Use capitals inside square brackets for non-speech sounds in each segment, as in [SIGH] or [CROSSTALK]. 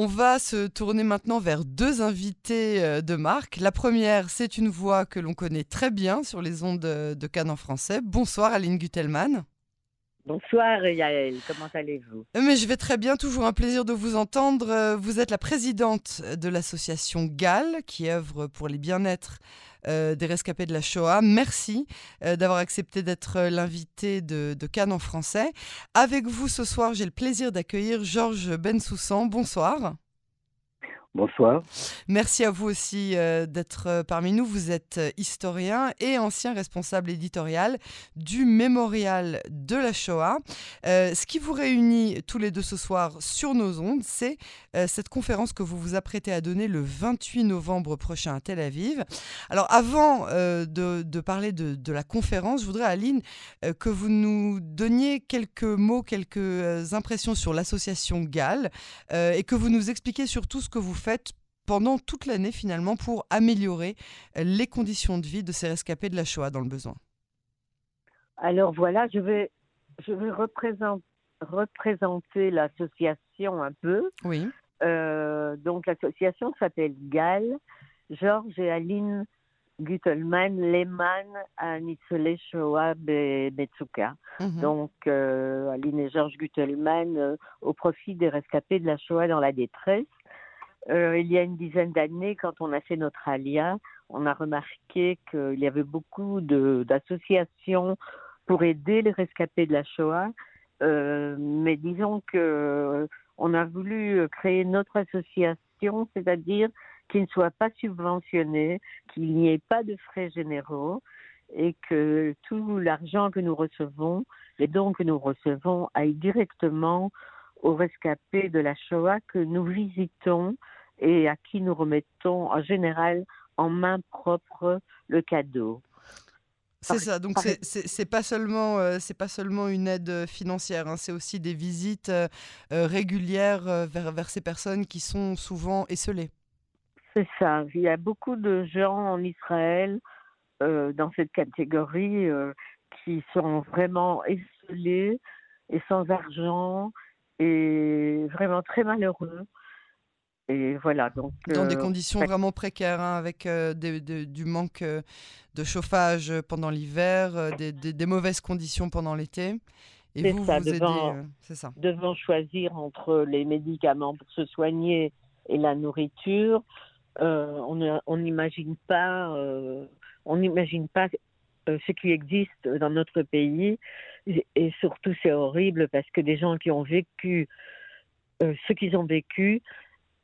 On va se tourner maintenant vers deux invités euh, de marque. La première, c'est une voix que l'on connaît très bien sur les ondes de Cannes en français. Bonsoir Aline Guttelmann. Bonsoir Yael, comment allez-vous? Euh, Mais je vais très bien, toujours un plaisir de vous entendre. Euh, vous êtes la présidente de l'association GAL qui œuvre pour les bien-être euh, des rescapés de la Shoah. Merci d'avoir accepté d'être l'invité de, de, Cannes en français. Avec vous ce soir, j'ai le plaisir d'accueillir Georges Bensoussan. Bonsoir. Bonsoir. Merci à vous aussi euh, d'être euh, parmi nous. Vous êtes euh, historien et ancien responsable éditorial du Mémorial de la Shoah. ce qui vous réunit tous les deux ce soir sur nos ondes, c'est cette conférence que vous vous apprêtez à donner le 28 novembre prochain à Tel Aviv. Alors avant de, parler de, de, la conférence, je voudrais, Aline, que vous nous donniez quelques mots, quelques impressions sur l'association GAL et que vous nous expliquiez surtout ce que vous faites pendant toute l'année finalement pour améliorer les conditions de vie de ces rescapés de la Shoah dans le besoin Alors voilà, je vais, je vais représenter, représenter l'association un peu. Oui. Euh, donc l'association s'appelle GAL, Georges et Aline Guttelmann, Lehmann à Nitzele Shoah Betsuka. Mhm. Donc euh, Aline et Georges Guttelmann euh, au profit des rescapés de la Shoah dans la détresse. Euh, il y a une dizaine d'années, quand on a fait notre alia, on a remarqué qu'il y avait beaucoup d'associations pour aider les rescapés de la Shoah. Euh, mais disons que euh, on a voulu créer notre association, c'est-à-dire qu'il ne soit pas subventionné, qu'il n'y ait pas de frais généraux et que tout l'argent que nous recevons, les dons que nous recevons, aille directement aux rescapés de la Shoah que nous visitons et à qui nous remettons en général en main propre le cadeau. C'est ça, donc c'est pas seulement euh, c'est pas seulement une aide financière, hein, c'est aussi des visites euh, euh, régulières vers, vers ces personnes qui sont souvent esselées. C'est ça, il y a beaucoup de gens en Israël dans cette catégorie qui sont vraiment esselés et sans argent et vraiment très malheureux. Et voilà, donc, Dans des euh, conditions vraiment précaires, hein, avec euh, du manque euh, de chauffage pendant l'hiver, des, mauvaises conditions pendant l'été. Et vous, vous devant, c'est ça. Devant choisir entre les médicaments pour se soigner et la nourriture, on n'imagine pas, on n'imagine pas ce qui existe dans notre pays. Et surtout, c'est horrible parce que des gens qui ont vécu ce qu'ils ont vécu,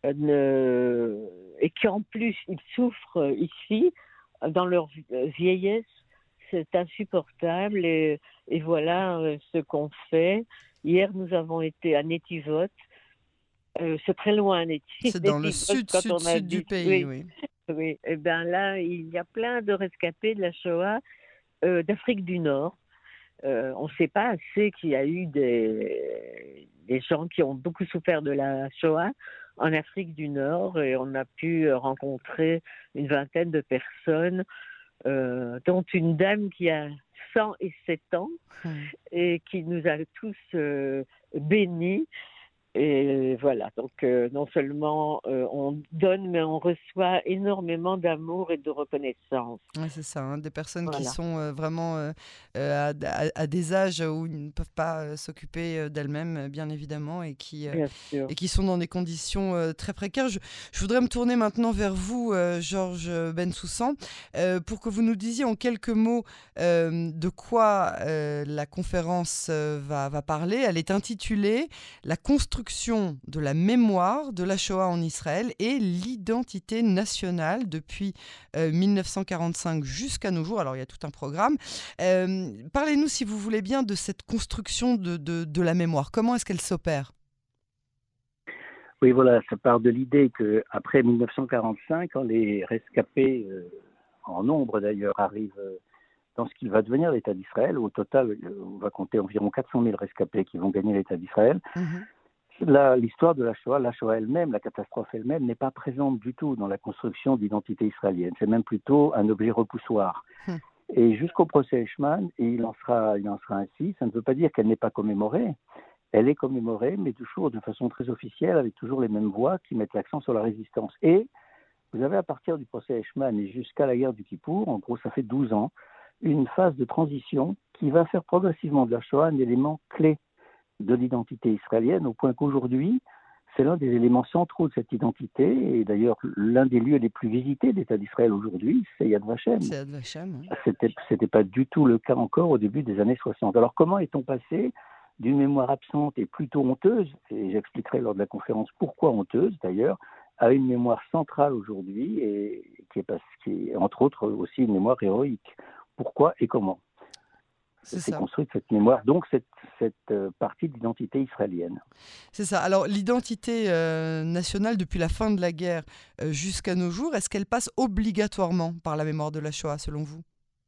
et qui en plus ils souffrent ici dans leur vieillesse, c'est insupportable et, voilà euh, ce qu'on fait. Hier, nous avons été à Netivot. Euh, c'est très loin, Netivot. C'est dans le sud, sud, sud du pays, oui. oui. Et bien là, il y a plein de rescapés de la Shoah euh, d'Afrique du Nord. On ne sait pas assez qu'il y a eu des, des gens qui ont beaucoup souffert de la Shoah en Afrique du Nord et on a pu rencontrer une vingtaine de personnes, euh, dont une dame qui a 107 ans mmh. et qui nous a tous euh, bénis et voilà, donc euh, non seulement euh, on donne, mais on reçoit énormément d'amour et de reconnaissance. Ouais, c'est ça, hein, des personnes qui sont euh, vraiment à, à, des âges où ils ne peuvent pas s'occuper d'elles-mêmes, bien évidemment, et qui, et qui sont dans des conditions très précaires. Je, je, voudrais me tourner maintenant vers vous, Georges Bensoussan, pour que vous nous disiez en quelques mots de quoi la conférence va, va parler. Elle est intitulée La construction de la mémoire de la Shoah en Israël et l'identité nationale depuis 1945 euh, jusqu'à nos jours. Alors il y a tout un programme. Euh, parlez-nous, si vous voulez bien, de cette construction de, de, la mémoire. Comment est-ce qu'elle s'opère? Oui, voilà, ça part de l'idée qu'après 1945, quand les rescapés, euh, en nombre d'ailleurs, arrivent dans ce qu'il va devenir l'État d'Israël, au total, on va compter environ 400 000 rescapés qui vont gagner l'État d'Israël. Mhm l'histoire de la Shoah, la Shoah elle-même, la catastrophe elle-même, n'est pas présente du tout dans la construction d'identité israélienne. C'est même plutôt un objet repoussoir. Hmm. Et jusqu'au procès Eichmann, il en, sera, il en sera ainsi. Ça ne veut pas dire qu'elle n'est pas commémorée. elle est commémorée, mais toujours de façon très officielle, avec toujours les mêmes voix qui mettent l'accent sur la résistance. Et vous avez à partir du procès Eichmann et jusqu'à la guerre du Kippour, en gros ça fait 12 ans, une phase de transition qui va faire progressivement de la Shoah un élément clé de l'identité israélienne, au point qu'aujourd'hui, c'est l'un des éléments centraux de cette identité, et d'ailleurs l'un des lieux les plus visités d'État d'Israël aujourd'hui, c'est Yad Vashem. C'est Yad Vashem. C'était, c'était pas du tout le cas encore au début des années 60. Alors comment est-on passé d'une mémoire absente et plutôt honteuse, et j'expliquerai lors de la conférence pourquoi honteuse d'ailleurs, à une mémoire centrale aujourd'hui et qui est, qui est entre autres aussi une mémoire héroïque. Pourquoi et comment? C'est construite cette mémoire, donc cette, cette euh, partie de l'identité israélienne. C'est ça. Alors l'identité euh, nationale depuis la fin de la guerre euh, jusqu'à nos jours, est-ce qu'elle passe obligatoirement par la mémoire de la Shoah, selon vous?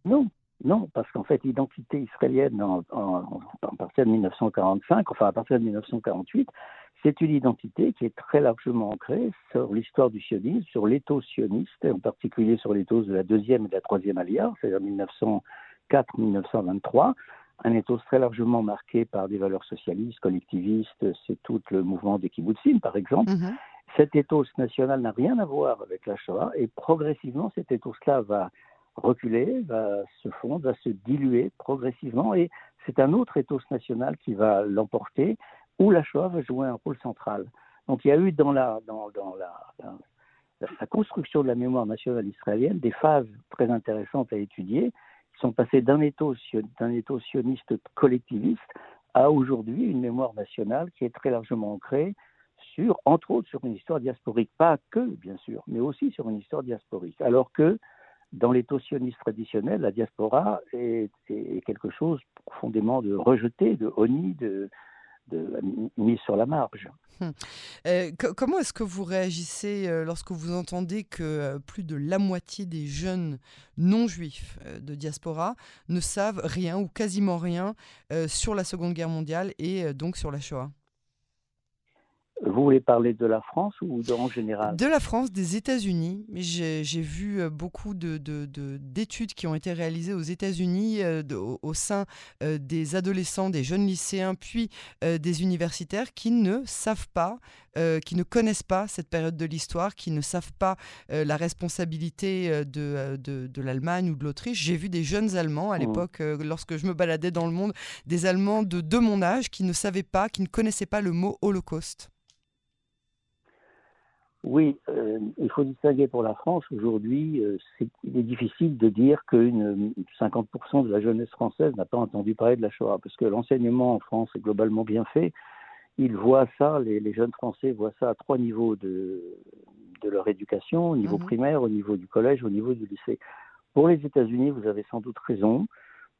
Non, non, parce qu'en fait l'identité israélienne en, à partir de 1945, enfin à partir de 1948, c'est une identité qui est très largement ancrée sur l'histoire du sionisme, sur l'éthos sioniste, et en particulier sur l'éthos de la deuxième et de la troisième alliance, c'est-à-dire 1900 1923, un ethos très largement marqué par des valeurs socialistes, collectivistes, c'est tout le mouvement des kibbutzim, par exemple. Mhm. Cet ethos national n'a rien à voir avec la Shoah et progressivement, cet ethos-là va reculer, va se fondre, va se diluer progressivement et c'est un autre ethos national qui va l'emporter où la Shoah va jouer un rôle central. Donc il y a eu dans la, dans, dans la, la construction de la mémoire nationale israélienne des phases très intéressantes à étudier sont passés d'un étau, sioniste collectiviste à aujourd'hui une mémoire nationale qui est très largement ancrée sur, entre autres, sur une histoire diasporique. Pas que, bien sûr, mais aussi sur une histoire diasporique. Alors que dans l'étau sioniste traditionnel, la diaspora est, est, quelque chose profondément de rejeté, de honni, de, de, mise sur la marge. Hum. Euh, comment est-ce que vous réagissez euh, lorsque vous entendez que euh, plus de la moitié des jeunes non-juifs de diaspora ne savent rien ou quasiment rien sur la Seconde Guerre mondiale et donc sur la Shoah? Vous voulez parler de la France ou en général? De la France, des États-Unis. J'ai vu euh, beaucoup d'études de, de, qui ont été réalisées aux États-Unis euh, au, sein euh, des adolescents, des jeunes lycéens, puis des universitaires qui ne savent pas, qui ne connaissent pas cette période de l'histoire, qui ne savent pas la responsabilité de, de l'Allemagne ou de l'Autriche. J'ai vu des jeunes Allemands à mmh. l'époque, lorsque je me baladais dans le monde, des Allemands de, de mon âge qui ne savaient pas, qui ne connaissaient pas le mot Holocauste. Oui, euh, il faut distinguer pour la France. Aujourd'hui, euh, il est difficile de dire que 50% de la jeunesse française n'a pas entendu parler de la Shoah, parce que l'enseignement en France est globalement bien fait. Ils voient ça, les, jeunes Français voient ça à trois niveaux de, de leur éducation, au niveau mhm. primaire, au niveau du collège, au niveau du lycée. Pour les États-Unis, vous avez sans doute raison.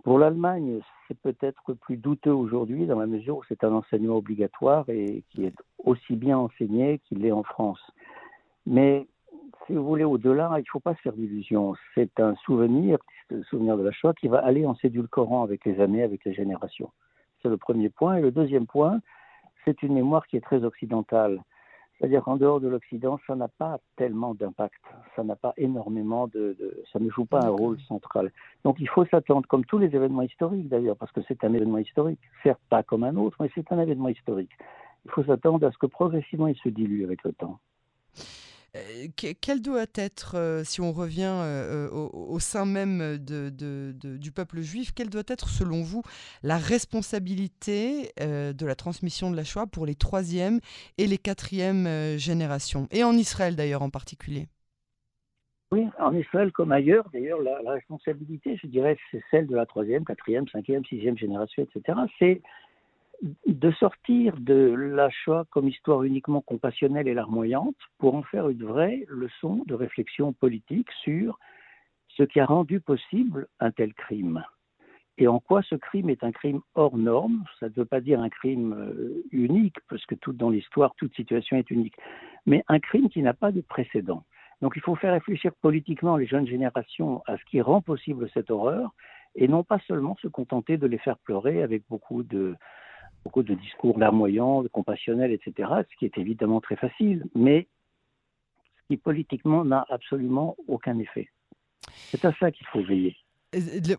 Pour l'Allemagne, c'est peut-être plus douteux aujourd'hui dans la mesure où c'est un enseignement obligatoire et qui est aussi bien enseigné qu'il l'est en France. Mais si vous voulez, au-delà, il ne faut pas se faire d'illusions. C'est un souvenir, le souvenir de la Shoah, qui va aller en s'édulcorant avec les années, avec les générations. C'est le premier point. Et le deuxième point, c'est une mémoire qui est très occidentale. C'est-à-dire qu'en dehors de l'Occident, ça n'a pas tellement d'impact. Ça n'a pas énormément de, de, Ça ne joue pas un rôle central. Donc il faut s'attendre, comme tous les événements historiques d'ailleurs, parce que c'est un événement historique, certes pas comme un autre, mais c'est un événement historique. Il faut s'attendre à ce que progressivement il se dilue avec le temps. Euh, quelle doit être, euh, si on revient euh, au, sein même du peuple juif, quelle doit être selon vous la responsabilité de la transmission de la Shoah pour les troisième et les quatrième générations, et en Israël d'ailleurs en particulier oui, en Israël comme ailleurs, d'ailleurs, la, la, responsabilité, je dirais, c'est celle de la troisième, quatrième, cinquième, sixième génération, etc. C'est de sortir de la Shoah comme histoire uniquement compassionnelle et larmoyante pour en faire une vraie leçon de réflexion politique sur ce qui a rendu possible un tel crime et en quoi ce crime est un crime hors norme. Ça ne veut pas dire un crime euh, unique, parce que tout dans l'histoire, toute situation est unique, mais un crime qui n'a pas de précédent. Donc il faut faire réfléchir politiquement les jeunes générations à ce qui rend possible cette horreur, et non pas seulement se contenter de les faire pleurer avec beaucoup de, beaucoup de discours larmoyants, compassionnels, etc., ce qui est évidemment très facile, mais ce qui politiquement n'a absolument aucun effet. C'est à ça qu'il faut veiller.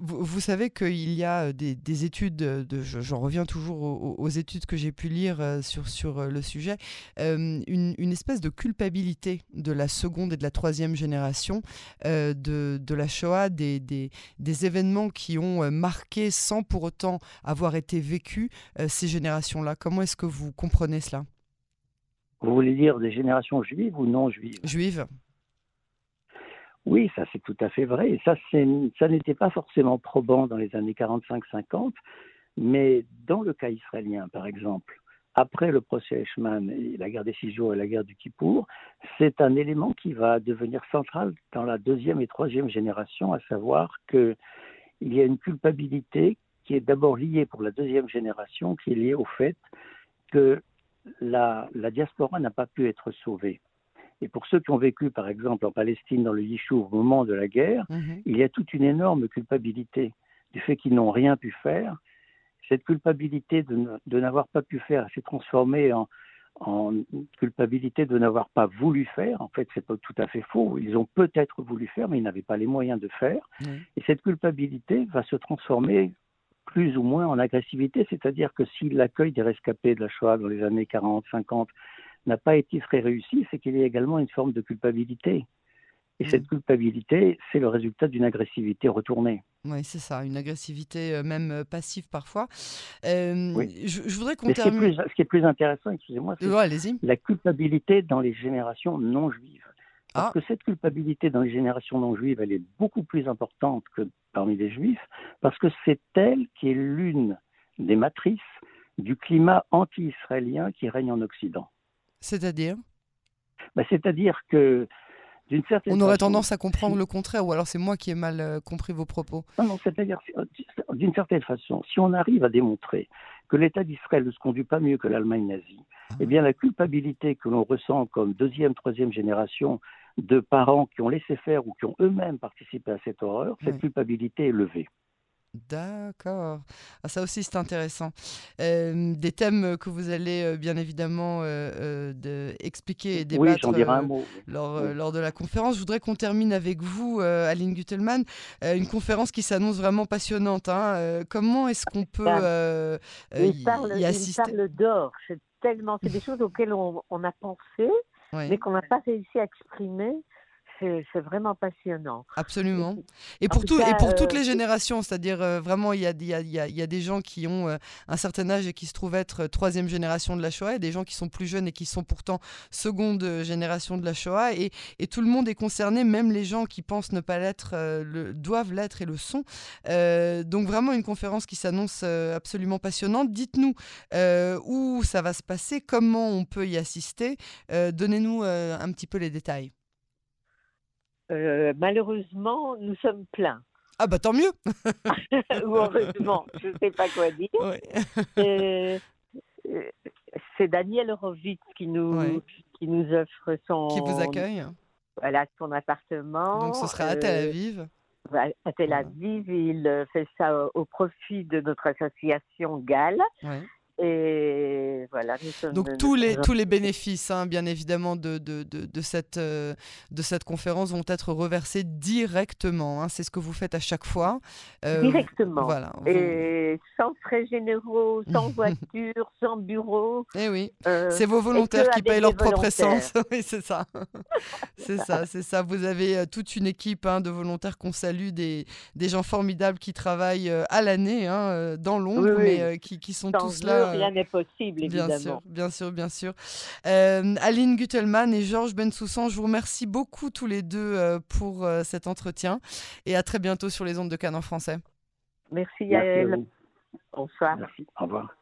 Vous, savez qu'il y a des, études, de, j'en reviens toujours aux, études que j'ai pu lire sur, sur le sujet, une, espèce de culpabilité de la seconde et de la troisième génération de, de, la Shoah, des, des, des, événements qui ont marqué sans pour autant avoir été vécus ces générations-là. Comment est-ce que vous comprenez cela? Vous voulez dire des générations juives ou non juives? Juives. Oui, ça c'est tout à fait vrai. Ça, n'était pas forcément probant dans les années 45-50, mais dans le cas israélien, par exemple, après le procès Eichmann la guerre des six jours et la guerre du Kippour, c'est un élément qui va devenir central dans la deuxième et troisième génération, à savoir qu'il y a une culpabilité qui est d'abord liée pour la deuxième génération, qui est liée au fait que la diaspora n'a pas pu être sauvée. Et pour ceux qui ont vécu, par exemple, en Palestine, dans le Yishuv, au moment de la guerre, mhm. il y a toute une énorme culpabilité du fait qu'ils n'ont rien pu faire. Cette culpabilité de, n'avoir pas pu faire s'est transformée en, culpabilité de n'avoir pas voulu faire. En fait, c'est pas tout à fait faux. Ils ont peut-être voulu faire, mais ils n'avaient pas les moyens de faire. Et cette culpabilité va se transformer plus ou moins en agressivité, c'est-à-dire que si l'accueil des rescapés de la Shoah dans les années 40-50 n'a pas été très réussi, c'est qu'il y a également une forme de culpabilité. Et cette mm. culpabilité, c'est le résultat d'une agressivité retournée. Oui, c'est ça, une agressivité euh, même euh, passive parfois. Euh, je, voudrais qu'on termine. Ce, qui est plus intéressant, excusez-moi, c'est la culpabilité dans les générations non juives. Parce ah. que cette culpabilité dans les générations non juives, elle est beaucoup plus importante que parmi les juifs, parce que c'est elle qui est l'une des matrices du climat anti-israélien qui règne en Occident. C'est-à-dire bah, C'est-à-dire que d'une certaine On aurait tendance à comprendre le contraire, ou alors c'est moi qui ai mal euh, compris vos propos. Non, non, c'est-à-dire, euh, d'une certaine façon, si on arrive à démontrer que l'État d'Israël ne se conduit pas mieux que l'Allemagne nazie, ah. eh bien la culpabilité que l'on ressent comme deuxième, troisième génération de parents qui ont laissé faire ou qui ont eux-mêmes participé à cette horreur, cette culpabilité est levée. D'accord. Ah, ça aussi, c'est intéressant. des thèmes que vous allez euh, bien évidemment euh, euh, expliquer et débattre Lors, lors, de la conférence. Je voudrais qu'on termine avec vous, Aline Guttelmann. une conférence qui s'annonce vraiment passionnante. Hein. comment est-ce qu'on peut y, parle, assister Il parle d'or. C'est tellement, c'est des choses auxquelles on, a pensé, mais qu'on n'a pas réussi à exprimer c'est vraiment passionnant. Absolument. Et pour, tout, et pour toutes euh, les générations, c'est-à-dire euh, vraiment, il y a, y, a, y a, des gens qui ont euh, un certain âge et qui se trouvent être troisième génération de la Shoah, et des gens qui sont plus jeunes et qui sont pourtant seconde génération de la Shoah, et, et tout le monde est concerné, même les gens qui pensent ne pas l'être, doivent l'être et le sont. donc vraiment une conférence qui s'annonce absolument passionnante. Dites-nous où ça va se passer, comment on peut y assister. Donnez-nous un petit peu les détails. Euh, malheureusement, nous sommes pleins. Ah bah tant mieux [LAUGHS] Ou heureusement, je ne sais pas quoi dire. [LAUGHS] Euh, c'est Daniel Horowitz qui nous, qui nous offre son... Qui vous accueille Voilà, son appartement. Donc ce sera à Tel euh, Aviv à Tel Aviv, il fait ça au profit de notre association GAL. Et voilà. Donc tous les, tous les bénéfices, hein, bien évidemment, de, de, de, de cette, euh, de cette conférence vont être reversés directement. Hein. C'est ce que vous faites à chaque fois. Euh, directement. Voilà. Et sans frais généraux, sans [LAUGHS] voiture, sans bureau. Eh oui. Euh, c'est vos volontaires qui payent leur propre essence. [LAUGHS] oui, c'est ça. [LAUGHS] c'est ça, c'est ça. Vous avez toute une équipe hein, de volontaires qu'on salue, des, des gens formidables qui travaillent à l'année dans l'ombre, mais qui, qui sont tous là rien n'est possible, évidemment. Bien sûr, bien sûr, bien sûr. Euh, Aline Guttelmann et Georges Bensoussan, je vous remercie beaucoup tous les deux euh, pour euh, cet entretien et à très bientôt sur les ondes de Cannes en français. Merci, Yael. Bonsoir. Merci. Au revoir.